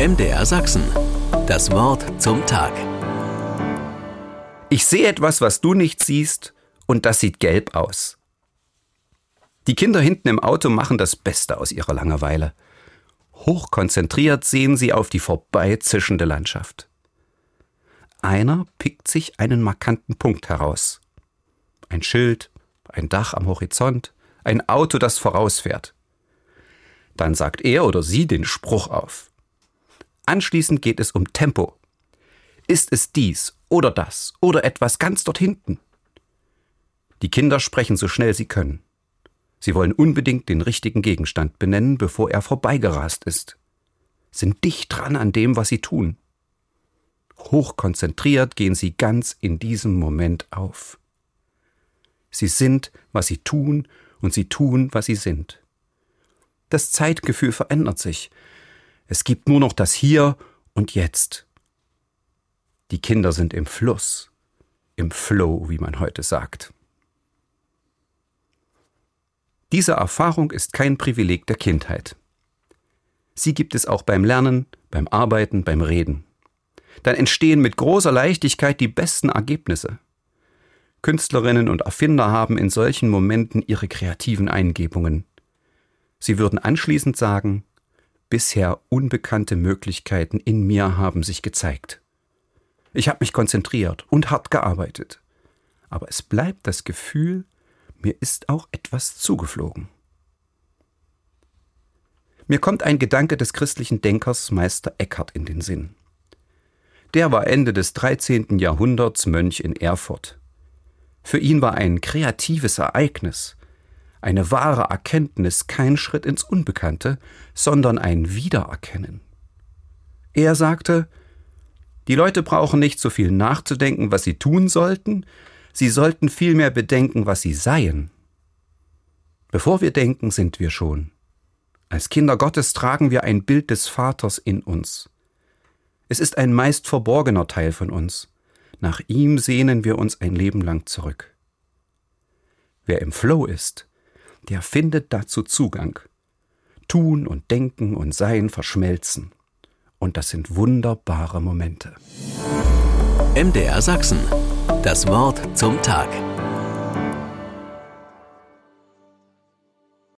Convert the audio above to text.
MDR Sachsen. Das Wort zum Tag. Ich sehe etwas, was du nicht siehst, und das sieht gelb aus. Die Kinder hinten im Auto machen das Beste aus ihrer Langeweile. Hochkonzentriert sehen sie auf die vorbeizischende Landschaft. Einer pickt sich einen markanten Punkt heraus. Ein Schild, ein Dach am Horizont, ein Auto, das vorausfährt. Dann sagt er oder sie den Spruch auf. Anschließend geht es um Tempo. Ist es dies oder das oder etwas ganz dort hinten? Die Kinder sprechen so schnell sie können. Sie wollen unbedingt den richtigen Gegenstand benennen, bevor er vorbeigerast ist. Sind dicht dran an dem, was sie tun. Hochkonzentriert gehen sie ganz in diesem Moment auf. Sie sind, was sie tun, und sie tun, was sie sind. Das Zeitgefühl verändert sich, es gibt nur noch das Hier und Jetzt. Die Kinder sind im Fluss, im Flow, wie man heute sagt. Diese Erfahrung ist kein Privileg der Kindheit. Sie gibt es auch beim Lernen, beim Arbeiten, beim Reden. Dann entstehen mit großer Leichtigkeit die besten Ergebnisse. Künstlerinnen und Erfinder haben in solchen Momenten ihre kreativen Eingebungen. Sie würden anschließend sagen, bisher unbekannte Möglichkeiten in mir haben sich gezeigt. Ich habe mich konzentriert und hart gearbeitet. Aber es bleibt das Gefühl, mir ist auch etwas zugeflogen. Mir kommt ein Gedanke des christlichen Denkers Meister Eckhart in den Sinn. Der war Ende des 13. Jahrhunderts Mönch in Erfurt. Für ihn war ein kreatives Ereignis, eine wahre Erkenntnis kein Schritt ins Unbekannte, sondern ein Wiedererkennen. Er sagte, die Leute brauchen nicht so viel nachzudenken, was sie tun sollten, sie sollten vielmehr bedenken, was sie seien. Bevor wir denken, sind wir schon. Als Kinder Gottes tragen wir ein Bild des Vaters in uns. Es ist ein meist verborgener Teil von uns. Nach ihm sehnen wir uns ein Leben lang zurück. Wer im Flow ist, der findet dazu Zugang. Tun und Denken und Sein verschmelzen. Und das sind wunderbare Momente. MDR Sachsen. Das Wort zum Tag.